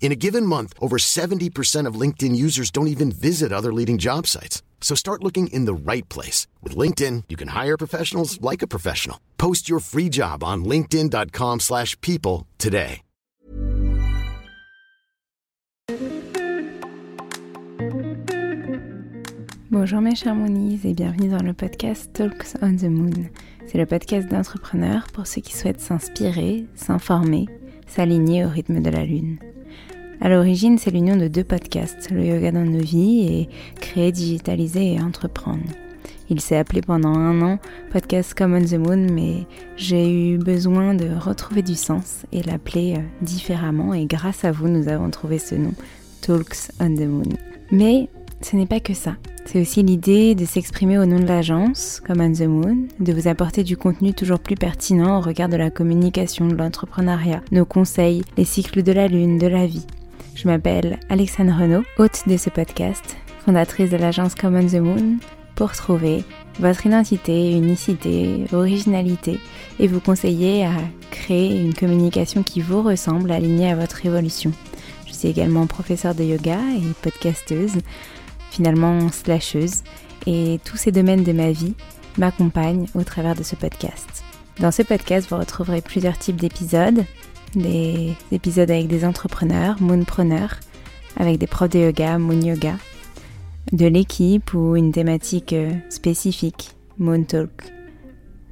In a given month, over 70% of LinkedIn users don't even visit other leading job sites. So start looking in the right place. With LinkedIn, you can hire professionals like a professional. Post your free job on linkedin.com/people slash people today. Bonjour mes chers Moonies et bienvenue dans le podcast Talks on the Moon. C'est le podcast d'entrepreneurs pour ceux qui souhaitent s'inspirer, s'informer, s'aligner au rythme de la lune. À l'origine, c'est l'union de deux podcasts, le yoga dans nos vies et créer, digitaliser et entreprendre. Il s'est appelé pendant un an Podcast Come on the Moon, mais j'ai eu besoin de retrouver du sens et l'appeler euh, différemment. Et grâce à vous, nous avons trouvé ce nom, Talks on the Moon. Mais ce n'est pas que ça. C'est aussi l'idée de s'exprimer au nom de l'agence, comme on the Moon, de vous apporter du contenu toujours plus pertinent au regard de la communication, de l'entrepreneuriat, nos conseils, les cycles de la lune, de la vie. Je m'appelle Alexandre Renaud, hôte de ce podcast, fondatrice de l'agence Come on the Moon, pour trouver votre identité, unicité, originalité et vous conseiller à créer une communication qui vous ressemble, alignée à votre évolution. Je suis également professeure de yoga et podcasteuse, finalement slasheuse, et tous ces domaines de ma vie m'accompagnent au travers de ce podcast. Dans ce podcast, vous retrouverez plusieurs types d'épisodes, des épisodes avec des entrepreneurs, moonpreneurs, avec des profs de yoga, moon yoga, de l'équipe ou une thématique euh, spécifique, Moon Talk,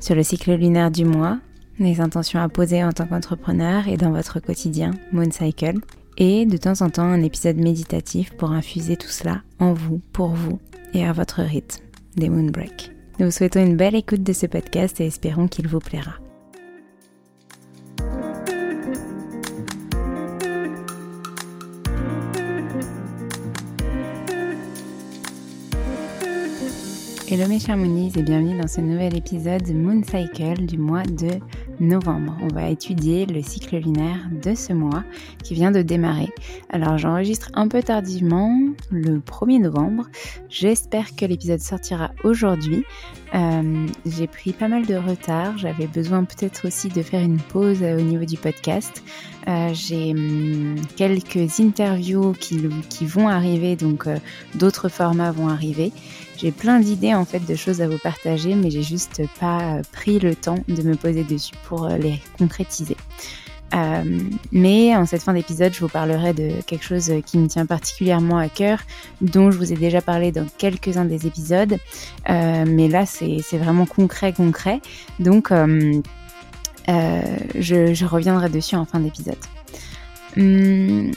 sur le cycle lunaire du mois, les intentions à poser en tant qu'entrepreneur et dans votre quotidien, Moon Cycle, et de temps en temps un épisode méditatif pour infuser tout cela en vous, pour vous et à votre rythme, des Moon Break. Nous vous souhaitons une belle écoute de ce podcast et espérons qu'il vous plaira. Hello mes chers Moonies et bienvenue dans ce nouvel épisode Moon Cycle du mois de novembre. On va étudier le cycle lunaire de ce mois qui vient de démarrer. Alors j'enregistre un peu tardivement le 1er novembre. J'espère que l'épisode sortira aujourd'hui. Euh, j'ai pris pas mal de retard. J'avais besoin peut-être aussi de faire une pause au niveau du podcast. Euh, j'ai hum, quelques interviews qui, vont arriver, donc euh, d'autres formats vont arriver. J'ai plein d'idées en fait de choses à vous partager, mais j'ai juste pas pris le temps de me poser dessus pour euh, les concrétiser. Euh, mais en cette fin d'épisode, je vous parlerai de quelque chose qui me tient particulièrement à cœur, dont je vous ai déjà parlé dans quelques-uns des épisodes. Euh, mais là, c'est vraiment concret, concret. Donc, je, reviendrai dessus en fin d'épisode. Hum,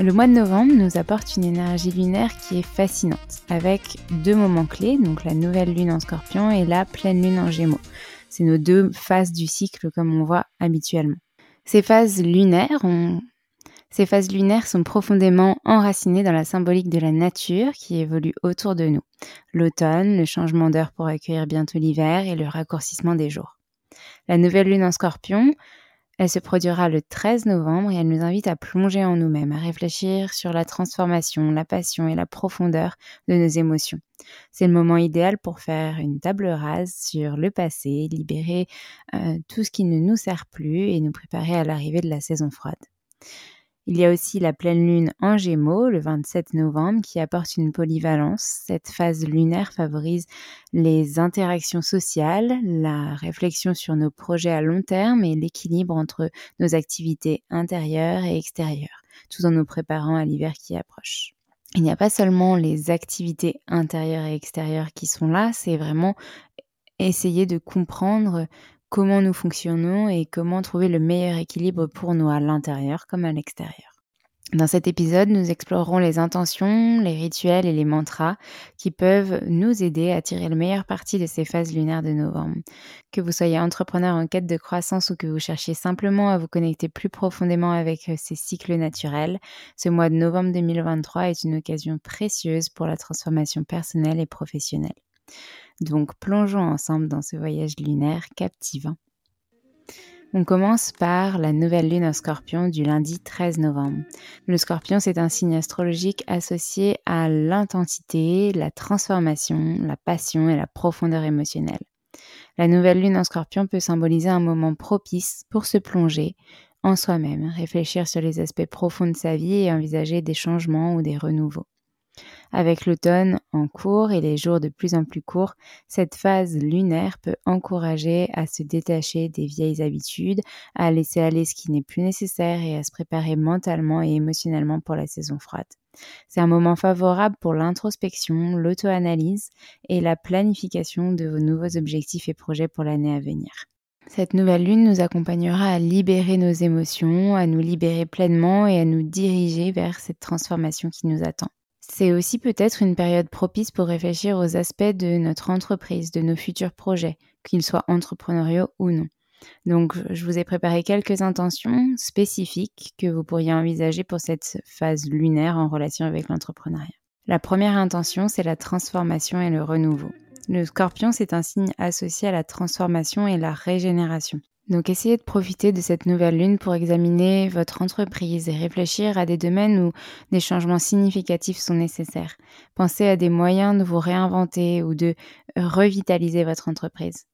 le mois de novembre nous apporte une énergie lunaire qui est fascinante, avec deux moments clés, donc la nouvelle lune en scorpion et la pleine lune en gémeaux. C'est nos deux phases du cycle comme on voit habituellement. Ces phases lunaires sont profondément enracinées dans la symbolique de la nature qui évolue autour de nous. L'automne, le changement d'heure pour accueillir bientôt l'hiver et le raccourcissement des jours. La nouvelle lune en scorpion elle se produira le 13 novembre et elle nous invite à plonger en nous-mêmes, à réfléchir sur la transformation, la passion et la profondeur de nos émotions. C'est le moment idéal pour faire une table rase sur le passé, libérer euh, tout ce qui ne nous sert plus et nous préparer à l'arrivée de la saison froide. Il y a aussi la pleine lune en Gémeaux le 27 novembre qui apporte une polyvalence. Cette phase lunaire favorise les interactions sociales, la réflexion sur nos projets à long terme et l'équilibre entre nos activités intérieures et extérieures, tout en nous préparant à l'hiver qui approche. Il n'y a pas seulement les activités intérieures et extérieures qui sont là, c'est vraiment essayer de comprendre comment nous fonctionnons et comment trouver le meilleur équilibre pour nous à l'intérieur comme à l'extérieur. Dans cet épisode, nous explorerons les intentions, les rituels et les mantras qui peuvent nous aider à tirer le meilleur parti de ces phases lunaires de novembre. Que vous soyez entrepreneur en quête de croissance ou que vous cherchiez simplement à vous connecter plus profondément avec ces cycles naturels, ce mois de novembre 2023 est une occasion précieuse pour la transformation personnelle et professionnelle. Donc plongeons ensemble dans ce voyage lunaire captivant. On commence par la nouvelle lune en scorpion du lundi 13 novembre. Le scorpion, c'est un signe astrologique associé à l'intensité, la transformation, la passion et la profondeur émotionnelle. La nouvelle lune en scorpion peut symboliser un moment propice pour se plonger en soi-même, réfléchir sur les aspects profonds de sa vie et envisager des changements ou des renouveaux. Avec l'automne en cours et les jours de plus en plus courts, cette phase lunaire peut encourager à se détacher des vieilles habitudes, à laisser aller ce qui n'est plus nécessaire et à se préparer mentalement et émotionnellement pour la saison froide. C'est un moment favorable pour l'introspection, l'auto-analyse et la planification de vos nouveaux objectifs et projets pour l'année à venir. Cette nouvelle lune nous accompagnera à libérer nos émotions, à nous libérer pleinement et à nous diriger vers cette transformation qui nous attend. C'est aussi peut-être une période propice pour réfléchir aux aspects de notre entreprise, de nos futurs projets, qu'ils soient entrepreneuriaux ou non. Donc, je vous ai préparé quelques intentions spécifiques que vous pourriez envisager pour cette phase lunaire en relation avec l'entrepreneuriat. La première intention, c'est la transformation et le renouveau. Le scorpion, c'est un signe associé à la transformation et la régénération. Donc essayez de profiter de cette nouvelle lune pour examiner votre entreprise et réfléchir à des domaines où des changements significatifs sont nécessaires. Pensez à des moyens de vous réinventer ou de revitaliser votre entreprise.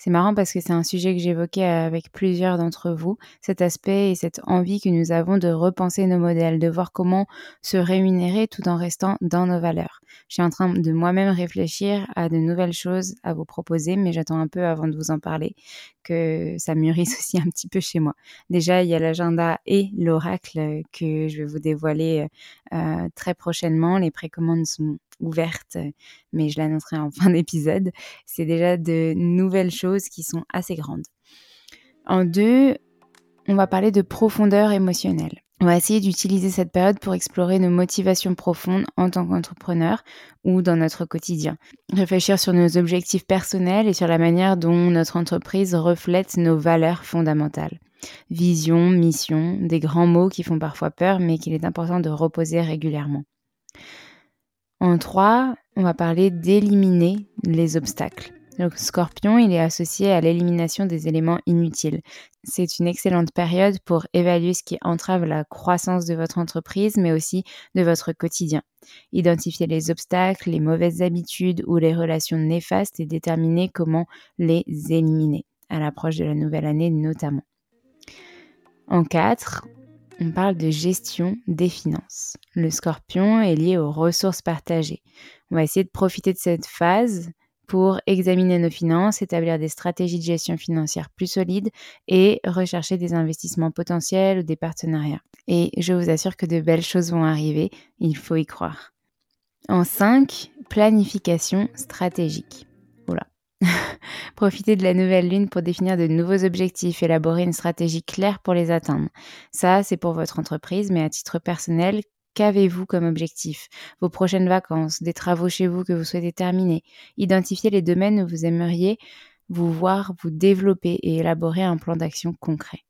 C'est marrant parce que c'est un sujet que j'évoquais avec plusieurs d'entre vous, cet aspect et cette envie que nous avons de repenser nos modèles, de voir comment se rémunérer tout en restant dans nos valeurs. Je suis en train de moi-même réfléchir à de nouvelles choses à vous proposer, mais j'attends un peu avant de vous en parler, que ça mûrisse aussi un petit peu chez moi. Déjà, il y a l'agenda et l'oracle que je vais vous dévoiler euh, très prochainement. Les précommandes sont ouverte, mais je l'annoncerai en fin d'épisode. C'est déjà de nouvelles choses qui sont assez grandes. En deux, on va parler de profondeur émotionnelle. On va essayer d'utiliser cette période pour explorer nos motivations profondes en tant qu'entrepreneur ou dans notre quotidien. Réfléchir sur nos objectifs personnels et sur la manière dont notre entreprise reflète nos valeurs fondamentales. Vision, mission, des grands mots qui font parfois peur mais qu'il est important de reposer régulièrement. En 3, on va parler d'éliminer les obstacles. Le scorpion, il est associé à l'élimination des éléments inutiles. C'est une excellente période pour évaluer ce qui entrave la croissance de votre entreprise, mais aussi de votre quotidien. Identifier les obstacles, les mauvaises habitudes ou les relations néfastes et déterminer comment les éliminer, à l'approche de la nouvelle année notamment. En 4, on parle de gestion des finances. Le scorpion est lié aux ressources partagées. On va essayer de profiter de cette phase pour examiner nos finances, établir des stratégies de gestion financière plus solides et rechercher des investissements potentiels ou des partenariats. Et je vous assure que de belles choses vont arriver, il faut y croire. En 5, planification stratégique. Profitez de la nouvelle lune pour définir de nouveaux objectifs, élaborer une stratégie claire pour les atteindre. Ça, c'est pour votre entreprise, mais à titre personnel, qu'avez-vous comme objectif? Vos prochaines vacances, des travaux chez vous que vous souhaitez terminer. Identifiez les domaines où vous aimeriez vous voir vous développer et élaborer un plan d'action concret.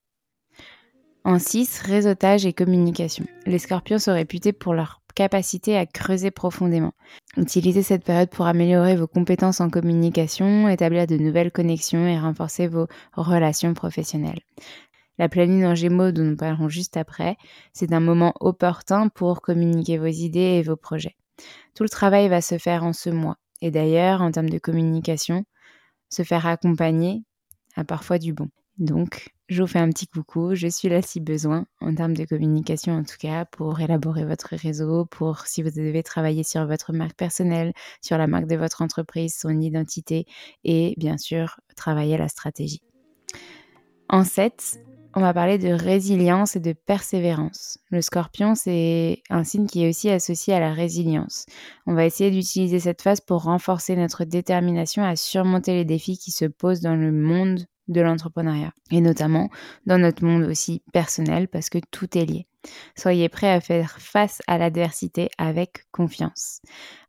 En 6, réseautage et communication. Les scorpions sont réputés pour leur capacité à creuser profondément. Utilisez cette période pour améliorer vos compétences en communication, établir de nouvelles connexions et renforcer vos relations professionnelles. La pleine en gémeaux dont nous parlerons juste après, c'est un moment opportun pour communiquer vos idées et vos projets. Tout le travail va se faire en ce mois. Et d'ailleurs, en termes de communication, se faire accompagner a parfois du bon. Donc, je vous fais un petit coucou, je suis là si besoin, en termes de communication en tout cas, pour élaborer votre réseau, pour si vous devez travailler sur votre marque personnelle, sur la marque de votre entreprise, son identité et bien sûr travailler la stratégie. En 7, on va parler de résilience et de persévérance. Le scorpion, c'est un signe qui est aussi associé à la résilience. On va essayer d'utiliser cette phase pour renforcer notre détermination à surmonter les défis qui se posent dans le monde de l'entrepreneuriat et notamment dans notre monde aussi personnel parce que tout est lié. Soyez prêts à faire face à l'adversité avec confiance.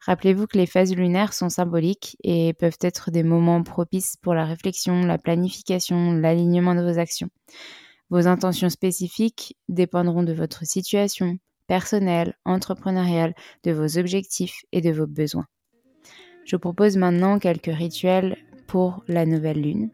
Rappelez-vous que les phases lunaires sont symboliques et peuvent être des moments propices pour la réflexion, la planification, l'alignement de vos actions. Vos intentions spécifiques dépendront de votre situation personnelle, entrepreneuriale, de vos objectifs et de vos besoins. Je propose maintenant quelques rituels pour la nouvelle lune.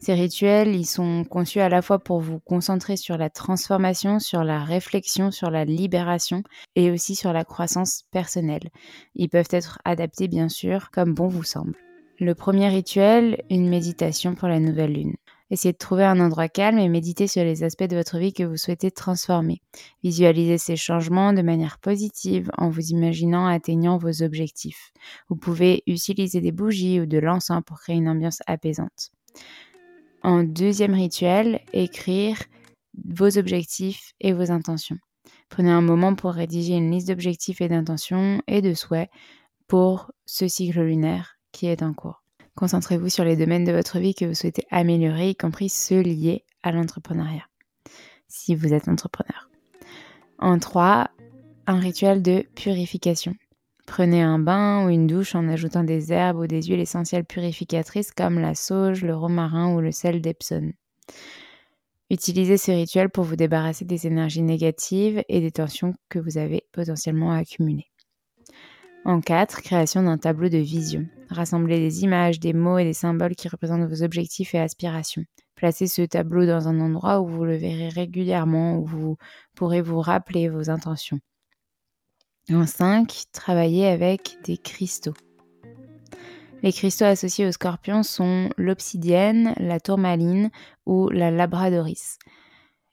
Ces rituels, ils sont conçus à la fois pour vous concentrer sur la transformation, sur la réflexion, sur la libération et aussi sur la croissance personnelle. Ils peuvent être adaptés bien sûr comme bon vous semble. Le premier rituel, une méditation pour la nouvelle lune. Essayez de trouver un endroit calme et méditez sur les aspects de votre vie que vous souhaitez transformer. Visualisez ces changements de manière positive en vous imaginant atteignant vos objectifs. Vous pouvez utiliser des bougies ou de l'encens pour créer une ambiance apaisante. En deuxième rituel, écrire vos objectifs et vos intentions. Prenez un moment pour rédiger une liste d'objectifs et d'intentions et de souhaits pour ce cycle lunaire qui est en cours. Concentrez-vous sur les domaines de votre vie que vous souhaitez améliorer, y compris ceux liés à l'entrepreneuriat, si vous êtes entrepreneur. En trois, un rituel de purification. Prenez un bain ou une douche en ajoutant des herbes ou des huiles essentielles purificatrices comme la sauge, le romarin ou le sel d'Epsom. Utilisez ce rituel pour vous débarrasser des énergies négatives et des tensions que vous avez potentiellement accumulées. En 4, création d'un tableau de vision. Rassemblez des images, des mots et des symboles qui représentent vos objectifs et aspirations. Placez ce tableau dans un endroit où vous le verrez régulièrement, où vous pourrez vous rappeler vos intentions. En 5, travaillez avec des cristaux. Les cristaux associés au scorpion sont l'obsidienne, la tourmaline ou la labradoris.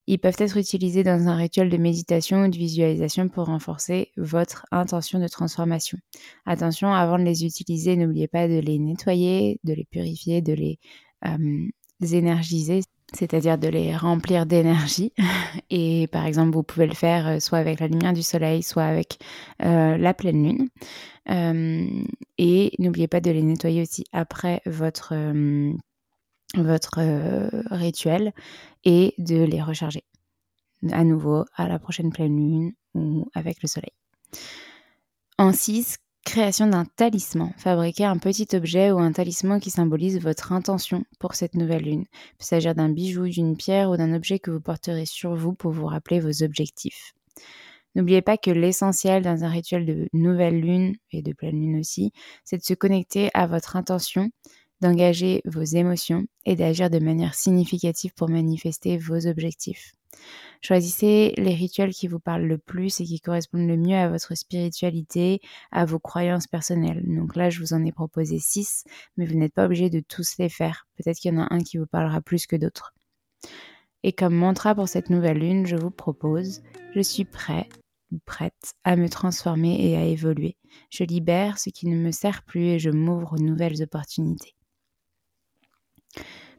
Ils peuvent être utilisés dans un rituel de méditation ou de visualisation pour renforcer votre intention de transformation. Attention, avant de les utiliser, n'oubliez pas de les nettoyer, de les purifier, de les euh, énergiser, c'est-à-dire de les remplir d'énergie. Et par exemple, vous pouvez le faire euh, soit avec la lumière du soleil, soit avec euh, la pleine lune. et n'oubliez pas de les nettoyer aussi après votre votre euh, rituel et de les recharger à nouveau à la prochaine pleine lune ou avec le soleil. En 6, création d'un talisman. Fabriquer un petit objet ou un talisman qui symbolise votre intention pour cette nouvelle lune. Il peut s'agir d'un bijou, d'une pierre ou d'un objet que vous porterez sur vous pour vous rappeler vos objectifs. N'oubliez pas que l'essentiel dans un rituel de nouvelle lune et de pleine lune aussi, c'est de se connecter à votre intention d'engager vos émotions et d'agir de manière significative pour manifester vos objectifs. Choisissez les rituels qui vous parlent le plus et qui correspondent le mieux à votre spiritualité, à vos croyances personnelles. Donc là, je vous en ai proposé six, mais vous n'êtes pas obligé de tous les faire. Peut-être qu'il y en a un qui vous parlera plus que d'autres. Et comme mantra pour cette nouvelle lune, je vous propose Je suis prêt ou prête à me transformer et à évoluer. Je libère ce qui ne me sert plus et je m'ouvre aux nouvelles opportunités.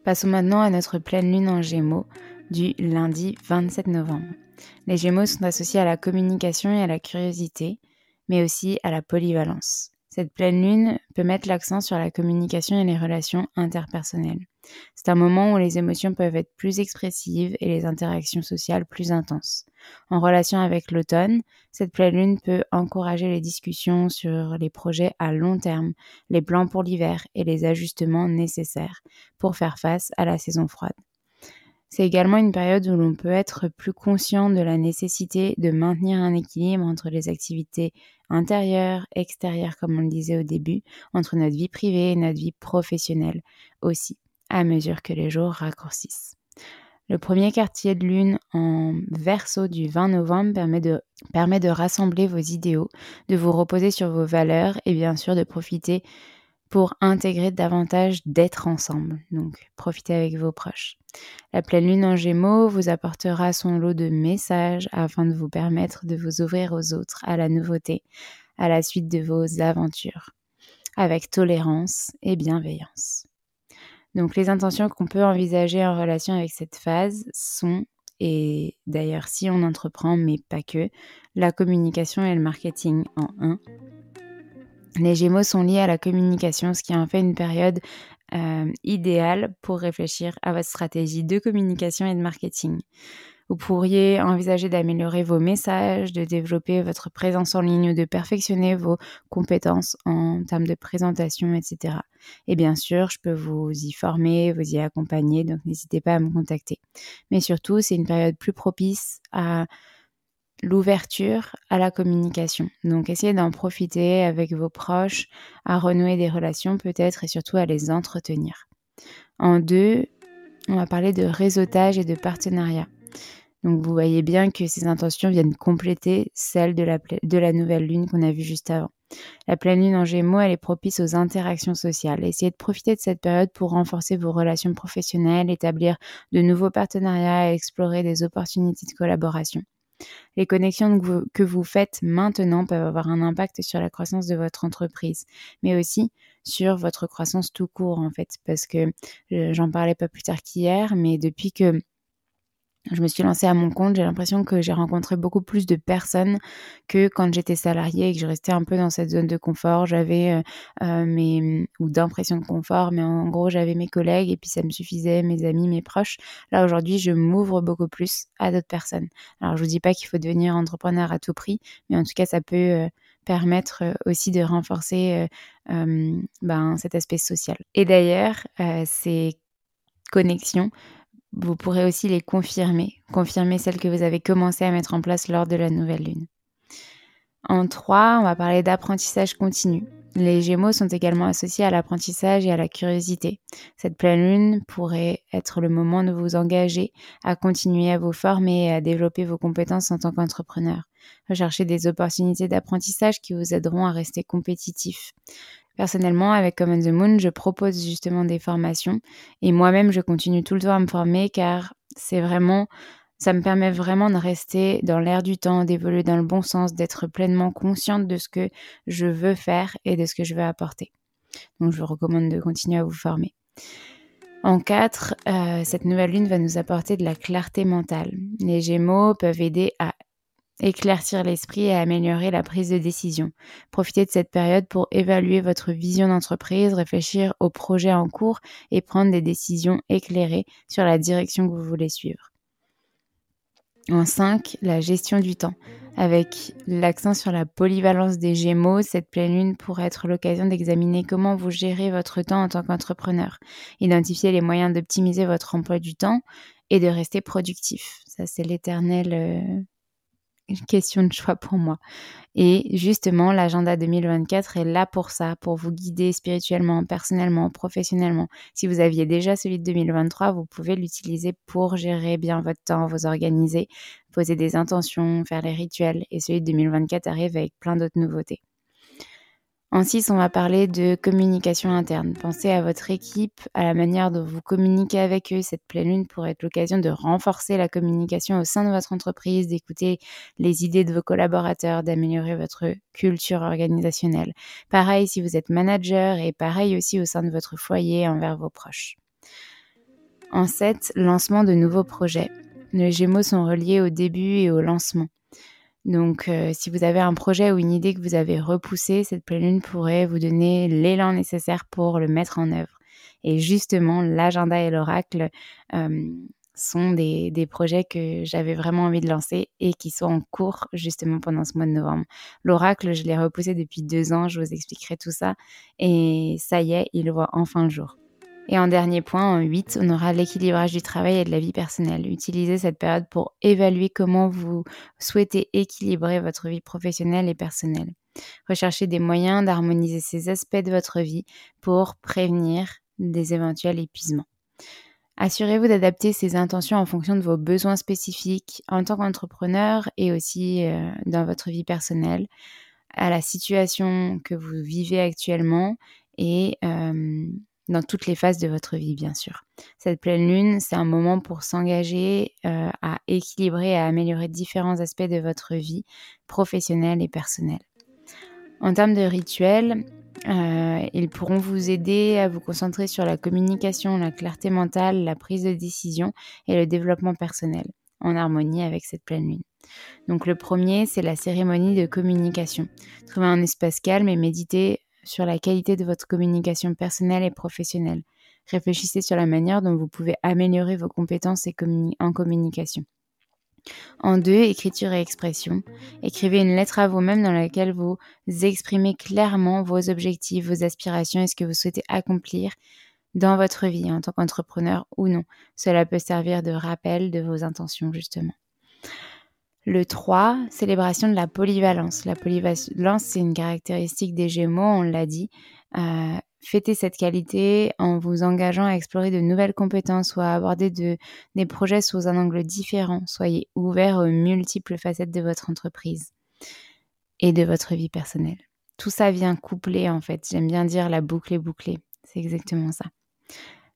Passons maintenant à notre pleine lune en Gémeaux du lundi 27 novembre. Les Gémeaux sont associés à la communication et à la curiosité, mais aussi à la polyvalence. Cette pleine lune peut mettre l'accent sur la communication et les relations interpersonnelles. C'est un moment où les émotions peuvent être plus expressives et les interactions sociales plus intenses. En relation avec l'automne, cette pleine lune peut encourager les discussions sur les projets à long terme, les plans pour l'hiver et les ajustements nécessaires pour faire face à la saison froide. C'est également une période où l'on peut être plus conscient de la nécessité de maintenir un équilibre entre les activités intérieures, extérieures, comme on le disait au début, entre notre vie privée et notre vie professionnelle aussi, à mesure que les jours raccourcissent. Le premier quartier de lune en verso du 20 novembre permet de, permet de rassembler vos idéaux, de vous reposer sur vos valeurs et bien sûr de profiter pour intégrer davantage d'être ensemble. Donc, profitez avec vos proches. La pleine lune en gémeaux vous apportera son lot de messages afin de vous permettre de vous ouvrir aux autres, à la nouveauté, à la suite de vos aventures, avec tolérance et bienveillance. Donc, les intentions qu'on peut envisager en relation avec cette phase sont, et d'ailleurs si on entreprend, mais pas que, la communication et le marketing en un, les Gémeaux sont liés à la communication, ce qui en fait une période euh, idéale pour réfléchir à votre stratégie de communication et de marketing. Vous pourriez envisager d'améliorer vos messages, de développer votre présence en ligne ou de perfectionner vos compétences en termes de présentation, etc. Et bien sûr, je peux vous y former, vous y accompagner, donc n'hésitez pas à me contacter. Mais surtout, c'est une période plus propice à l'ouverture à la communication. Donc essayez d'en profiter avec vos proches, à renouer des relations peut-être et surtout à les entretenir. En deux, on va parler de réseautage et de partenariat. Donc vous voyez bien que ces intentions viennent compléter celles de la, de la nouvelle lune qu'on a vue juste avant. La pleine lune en gémeaux, elle est propice aux interactions sociales. Essayez de profiter de cette période pour renforcer vos relations professionnelles, établir de nouveaux partenariats et explorer des opportunités de collaboration. Les connexions que vous, faites maintenant peuvent avoir un impact sur la croissance de votre entreprise, mais aussi sur votre croissance tout court en fait, parce que j'en parlais pas plus tard qu'hier, mais depuis que je me suis lancée à mon compte, j'ai l'impression que j'ai rencontré beaucoup plus de personnes que quand j'étais salariée et que je restais un peu dans cette zone de confort. J'avais euh, euh, mes ou d'impression de confort, mais en gros j'avais mes collègues et puis ça me suffisait, mes amis, mes proches. Là aujourd'hui, je m'ouvre beaucoup plus à d'autres personnes. Alors je vous dis pas qu'il faut devenir entrepreneur à tout prix, mais en tout cas ça peut euh, permettre aussi de renforcer ben, cet aspect social. Et d'ailleurs, ces connexions vous pourrez aussi les confirmer, confirmer celles que vous avez commencé à mettre en place lors de la nouvelle lune. En 3, on va parler d'apprentissage continu. Les Gémeaux sont également associés à l'apprentissage et à la curiosité. Cette pleine lune pourrait être le moment de vous engager à continuer à vous former et à développer vos compétences en tant qu'entrepreneur. Recherchez des opportunités d'apprentissage qui vous aideront à rester compétitif. Personnellement, avec Common the Moon, je propose justement des formations et moi-même, je continue tout le temps à me former car c'est vraiment, ça me permet vraiment de rester dans l'air du temps, d'évoluer dans le bon sens, d'être pleinement consciente de ce que je veux faire et de ce que je veux apporter. Donc, je vous recommande de continuer à vous former. En 4, euh, cette nouvelle lune va nous apporter de la clarté mentale. Les Gémeaux peuvent aider à éclaircir l'esprit et améliorer la prise de décision. Profitez de cette période pour évaluer votre vision d'entreprise, réfléchir aux projets en cours et prendre des décisions éclairées sur la direction que vous voulez suivre. En 5, la gestion du temps. Avec l'accent sur la polyvalence des Gémeaux, cette pleine lune pourrait être l'occasion d'examiner comment vous gérez votre temps en tant qu'entrepreneur, identifier les moyens d'optimiser votre emploi du temps et de rester productif. Ça, c'est l'éternel euh, une question de choix pour moi. Et justement, l'agenda 2024 est là pour ça, pour vous guider spirituellement, personnellement, professionnellement. Si vous aviez déjà celui de 2023, vous pouvez l'utiliser pour gérer bien votre temps, vous organiser, poser des intentions, faire les rituels. Et celui de 2024 arrive avec plein d'autres nouveautés. En 6, on va parler de communication interne. Pensez à votre équipe, à la manière dont vous communiquez avec eux. Cette pleine lune pourrait être l'occasion de renforcer la communication au sein de votre entreprise, d'écouter les idées de vos collaborateurs, d'améliorer votre culture organisationnelle. Pareil si vous êtes manager et pareil aussi au sein de votre foyer envers vos proches. En 7, lancement de nouveaux projets. Les Gémeaux sont reliés au début et au lancement. Donc, euh, si vous avez un projet ou une idée que vous avez repoussé, cette pleine lune pourrait vous donner l'élan nécessaire pour le mettre en œuvre. Et justement, l'agenda et l'oracle euh, sont des, des, projets que j'avais vraiment envie de lancer et qui sont en cours justement pendant ce mois de novembre. L'oracle, je l'ai repoussé depuis deux ans, je vous expliquerai tout ça. Et ça y est, il voit enfin le jour. Et en dernier point, en 8, on aura l'équilibrage du travail et de la vie personnelle. Utilisez cette période pour évaluer comment vous souhaitez équilibrer votre vie professionnelle et personnelle. Recherchez des moyens d'harmoniser ces aspects de votre vie pour prévenir des éventuels épuisements. Assurez-vous d'adapter ces intentions en fonction de vos besoins spécifiques en tant qu'entrepreneur et aussi euh, dans votre vie personnelle, à la situation que vous vivez actuellement et euh, dans toutes les phases de votre vie, bien sûr. Cette pleine lune, c'est un moment pour s'engager euh, à équilibrer et à améliorer différents aspects de votre vie professionnelle et personnelle. En termes de rituels, euh, ils pourront vous aider à vous concentrer sur la communication, la clarté mentale, la prise de décision et le développement personnel, en harmonie avec cette pleine lune. Donc le premier, c'est la cérémonie de communication. Trouvez un espace calme et méditez sur la qualité de votre communication personnelle et professionnelle. Réfléchissez sur la manière dont vous pouvez améliorer vos compétences en communication. En deux, écriture et expression. Écrivez une lettre à vous-même dans laquelle vous exprimez clairement vos objectifs, vos aspirations et ce que vous souhaitez accomplir dans votre vie en tant qu'entrepreneur ou non. Cela peut servir de rappel de vos intentions justement. Le 3, célébration de la polyvalence. La polyvalence, c'est une caractéristique des Gémeaux, on l'a dit. Euh, fêtez cette qualité en vous engageant à explorer de nouvelles compétences ou à aborder des projets sous un angle différent. Soyez ouvert aux multiples facettes de votre entreprise et de votre vie personnelle. Tout ça vient coupler en fait. J'aime bien dire la boucle est bouclée. C'est exactement ça.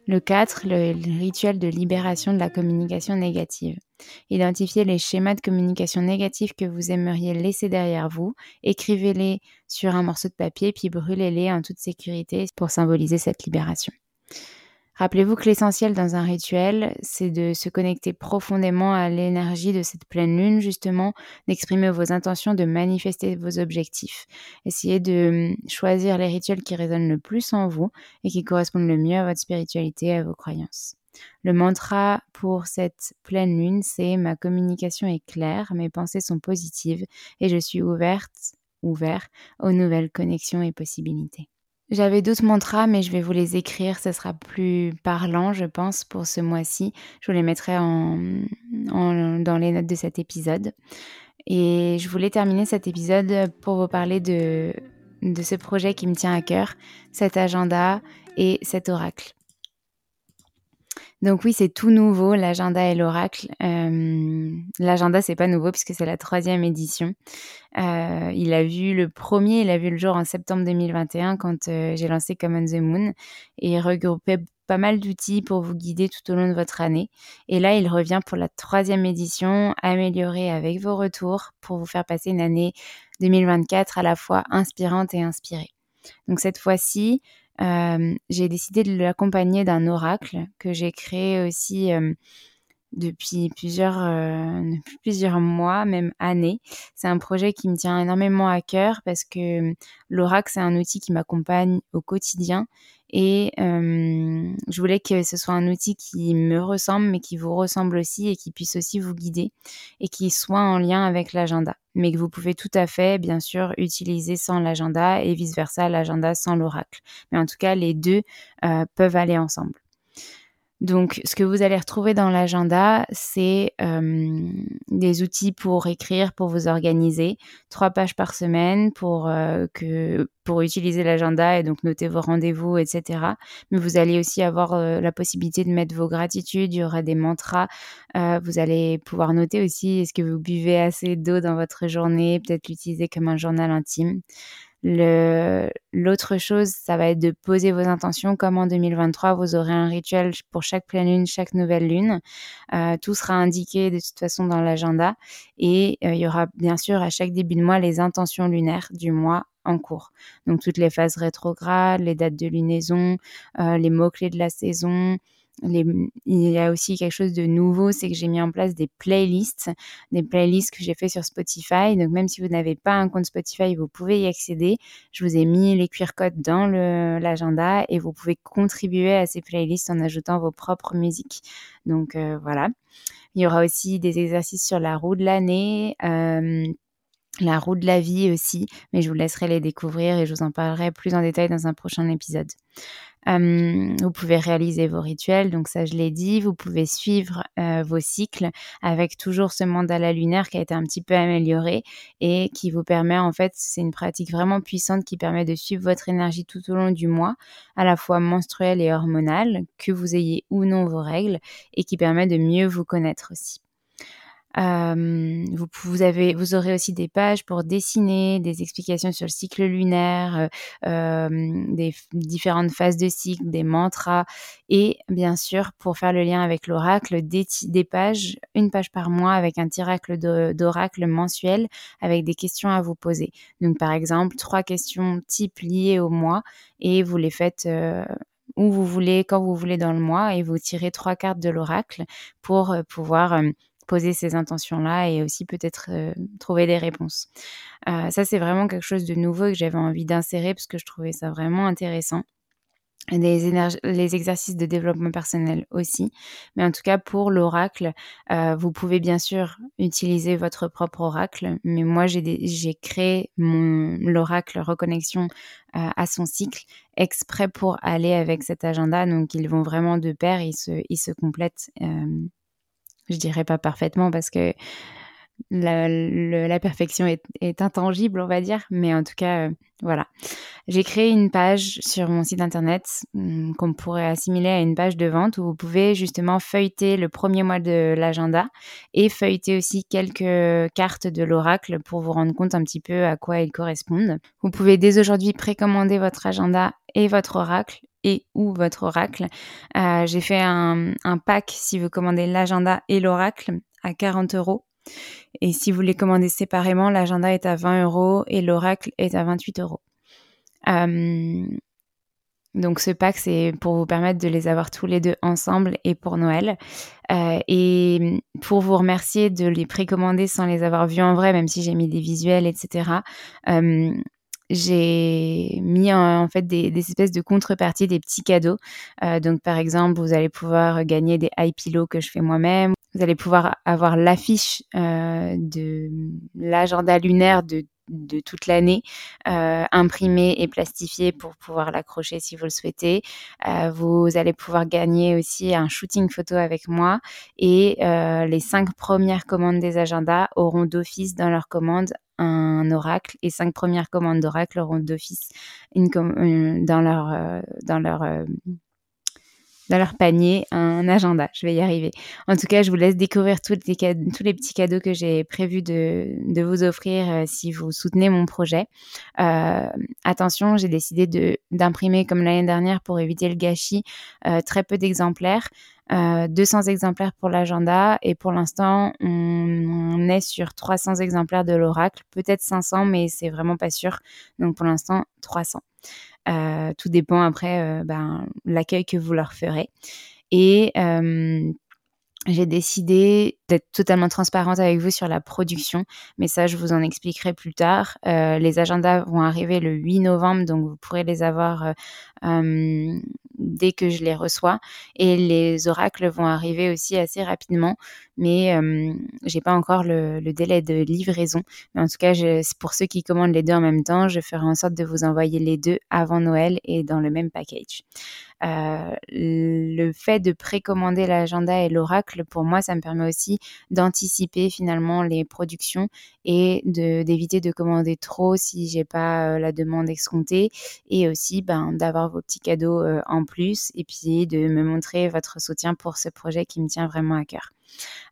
Le 4, le, rituel de libération de la communication négative. Identifiez les schémas de communication négative que vous aimeriez laisser derrière vous, écrivez-les sur un morceau de papier, puis brûlez-les en toute sécurité pour symboliser cette libération. Rappelez-vous que l'essentiel dans un rituel, c'est de se connecter profondément à l'énergie de cette pleine lune, justement, d'exprimer vos intentions, de manifester vos objectifs. Essayez de hum, choisir les rituels qui résonnent le plus en vous et qui correspondent le mieux à votre spiritualité et à vos croyances. Le mantra pour cette pleine lune, c'est ma communication est claire, mes pensées sont positives et je suis ouverte, ouvert aux nouvelles connexions et possibilités. J'avais d'autres mantras, mais je vais vous les écrire. Ce sera plus parlant, je pense, pour ce mois-ci. Je vous les mettrai en, dans les notes de cet épisode. Et je voulais terminer cet épisode pour vous parler de, de ce projet qui me tient à cœur, cet agenda et cet oracle. Donc oui, c'est tout nouveau, l'agenda et l'oracle. Euh, l'agenda, c'est pas nouveau puisque c'est la troisième édition. Euh, il a vu le premier, il a vu le jour en septembre 2021 quand euh, j'ai lancé Common the Moon et regroupait pas mal d'outils pour vous guider tout au long de votre année. Et là, il revient pour la troisième édition, améliorée avec vos retours pour vous faire passer une année 2024 à la fois inspirante et inspirée. Donc cette fois-ci, j'ai décidé de l'accompagner d'un oracle que j'ai créé aussi euh, depuis plusieurs, euh, plusieurs mois, même années. C'est un projet qui me tient énormément à cœur parce que l'oracle, c'est un outil qui m'accompagne au quotidien et je voulais que ce soit un outil qui me ressemble, mais qui vous ressemble aussi et qui puisse aussi vous guider et qui soit en lien avec l'agenda. Mais que vous pouvez tout à fait, bien sûr, utiliser sans l'agenda et vice-versa, l'agenda sans l'oracle. Mais en tout cas, les deux peuvent aller ensemble. Donc, ce que vous allez retrouver dans l'agenda, c'est euh, des outils pour écrire, pour vous organiser, trois pages par semaine pour euh, utiliser l'agenda et donc noter vos rendez-vous, etc. Mais vous allez aussi avoir euh, la possibilité de mettre vos gratitudes. Il y aura des mantras. vous allez pouvoir noter aussi est-ce que vous buvez assez d'eau dans votre journée, peut-être l'utiliser comme un journal intime. L'autre chose, ça va être de poser vos intentions. Comme en 2023, vous aurez un rituel pour chaque pleine lune, chaque nouvelle lune. Euh, tout sera indiqué de toute façon dans l'agenda. Et euh, il y aura bien sûr à chaque début de mois les intentions lunaires du mois en cours. Donc toutes les phases rétrogrades, les dates de lunaison, euh, les mots-clés de la saison, il y a aussi quelque chose de nouveau, c'est que j'ai mis en place des playlists, des playlists que j'ai fait sur Spotify. Donc même si vous n'avez pas un compte Spotify, vous pouvez y accéder. Je vous ai mis les QR codes dans l'agenda et vous pouvez contribuer à ces playlists en ajoutant vos propres musiques. Donc euh, voilà. Il y aura aussi des exercices sur la roue de l'année. Euh, la roue de la vie aussi, mais je vous laisserai les découvrir et je vous en parlerai plus en détail dans un prochain épisode. Vous pouvez réaliser vos rituels, donc ça je l'ai dit. Vous pouvez suivre vos cycles avec toujours ce mandala lunaire qui a été un petit peu amélioré et qui vous permet en fait, c'est une pratique vraiment puissante qui permet de suivre votre énergie tout au long du mois, à la fois menstruelle et hormonale, que vous ayez ou non vos règles et qui permet de mieux vous connaître aussi. Euh, vous, avez, vous aurez aussi des pages pour dessiner, des explications sur le cycle lunaire, euh, euh, des différentes phases de cycle, des mantras, et bien sûr, pour faire le lien avec l'oracle, des, des, pages, une page par mois avec un tiracle d'oracle mensuel avec des questions à vous poser. Donc, par exemple, trois questions types liées au mois, et vous les faites où vous voulez, quand vous voulez dans le mois, et vous tirez trois cartes de l'oracle pour pouvoir poser ces intentions-là et aussi peut-être euh, trouver des réponses. Euh, ça, c'est vraiment quelque chose de nouveau que j'avais envie d'insérer parce que je trouvais ça vraiment intéressant. Les, les, exercices de développement personnel aussi. Mais en tout cas, pour l'oracle, euh, vous pouvez bien sûr utiliser votre propre oracle. Mais moi, j'ai créé l'oracle reconnexion à son cycle exprès pour aller avec cet agenda. Donc, ils vont vraiment de pair, ils se, ils se complètent je dirais pas parfaitement parce que la, perfection est, intangible, on va dire, mais en tout cas, euh, voilà. J'ai créé une page sur mon site internet hum, qu'on pourrait assimiler à une page de vente où vous pouvez justement feuilleter le premier mois de l'agenda et feuilleter aussi quelques cartes de l'oracle pour vous rendre compte un petit peu à quoi ils correspondent. Vous pouvez dès aujourd'hui précommander votre agenda et votre oracle ou votre oracle. Euh, j'ai fait un, pack si vous commandez l'agenda et l'oracle à 40 euros. Et si vous les commandez séparément, l'agenda est à 20 euros et l'oracle est à 28 euros. Euh, donc ce pack, c'est pour vous permettre de les avoir tous les deux ensemble et pour Noël. Euh, et pour vous remercier de les précommander sans les avoir vus en vrai, même si j'ai mis des visuels, etc j'ai mis en, fait des, espèces de contreparties, des petits cadeaux. Euh, donc par exemple, vous allez pouvoir gagner des high pillows que je fais moi-même. Vous allez pouvoir avoir l'affiche euh, de l'agenda lunaire de toute l'année, euh, imprimé et plastifié pour pouvoir l'accrocher si vous le souhaitez. Vous allez pouvoir gagner aussi un shooting photo avec moi et les cinq premières commandes des agendas auront d'office dans leur commande un oracle et cinq premières commandes d'oracle auront d'office une, dans leur dans leur dans leur panier un agenda. Je vais y arriver. En tout cas, je vous laisse découvrir tous les, petits cadeaux que j'ai prévu de, vous offrir euh, si vous soutenez mon projet. Euh, attention, j'ai décidé d'imprimer comme l'année dernière pour éviter le gâchis euh, très peu d'exemplaires. 200 exemplaires pour l'agenda et pour l'instant on, est sur 300 exemplaires de l'oracle, peut-être 500 mais c'est vraiment pas sûr. Donc pour l'instant 300. Euh, tout dépend après euh, ben, l'accueil que vous leur ferez. Et euh, j'ai décidé d'être totalement transparente avec vous sur la production, mais ça, je vous en expliquerai plus tard. les agendas vont arriver le 8 novembre, donc vous pourrez les avoir dès que je les reçois. Et les oracles vont arriver aussi assez rapidement, mais euh, j'ai pas encore le, délai de livraison. Mais en tout cas, pour ceux qui commandent les deux en même temps, je ferai en sorte de vous envoyer les deux avant Noël et dans le même package. Euh, le fait de précommander l'agenda et l'oracle, pour moi, ça me permet aussi d'anticiper finalement les productions et d'éviter de, commander trop si j'ai pas euh, la demande escomptée et aussi ben, d'avoir vos petits cadeaux euh, en plus et puis de me montrer votre soutien pour ce projet qui me tient vraiment à cœur.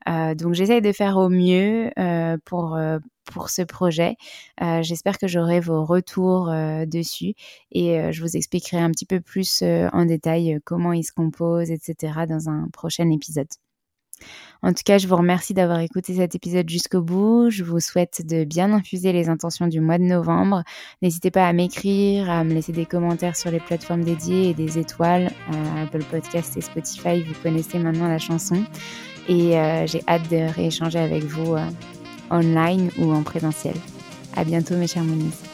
Euh, donc j'essaye de faire au mieux euh, pour, euh, pour ce projet. J'espère que j'aurai vos retours dessus et je vous expliquerai un petit peu plus en détail comment il se compose, etc. dans un prochain épisode. En tout cas, je vous remercie d'avoir écouté cet épisode jusqu'au bout. Je vous souhaite de bien infuser les intentions du mois de novembre. N'hésitez pas à m'écrire, à me laisser des commentaires sur les plateformes dédiées et des étoiles. Apple Podcast et Spotify, vous connaissez maintenant la chanson. Et euh, j'ai hâte de rééchanger avec vous euh, online ou en présentiel. À bientôt mes chers Moniz.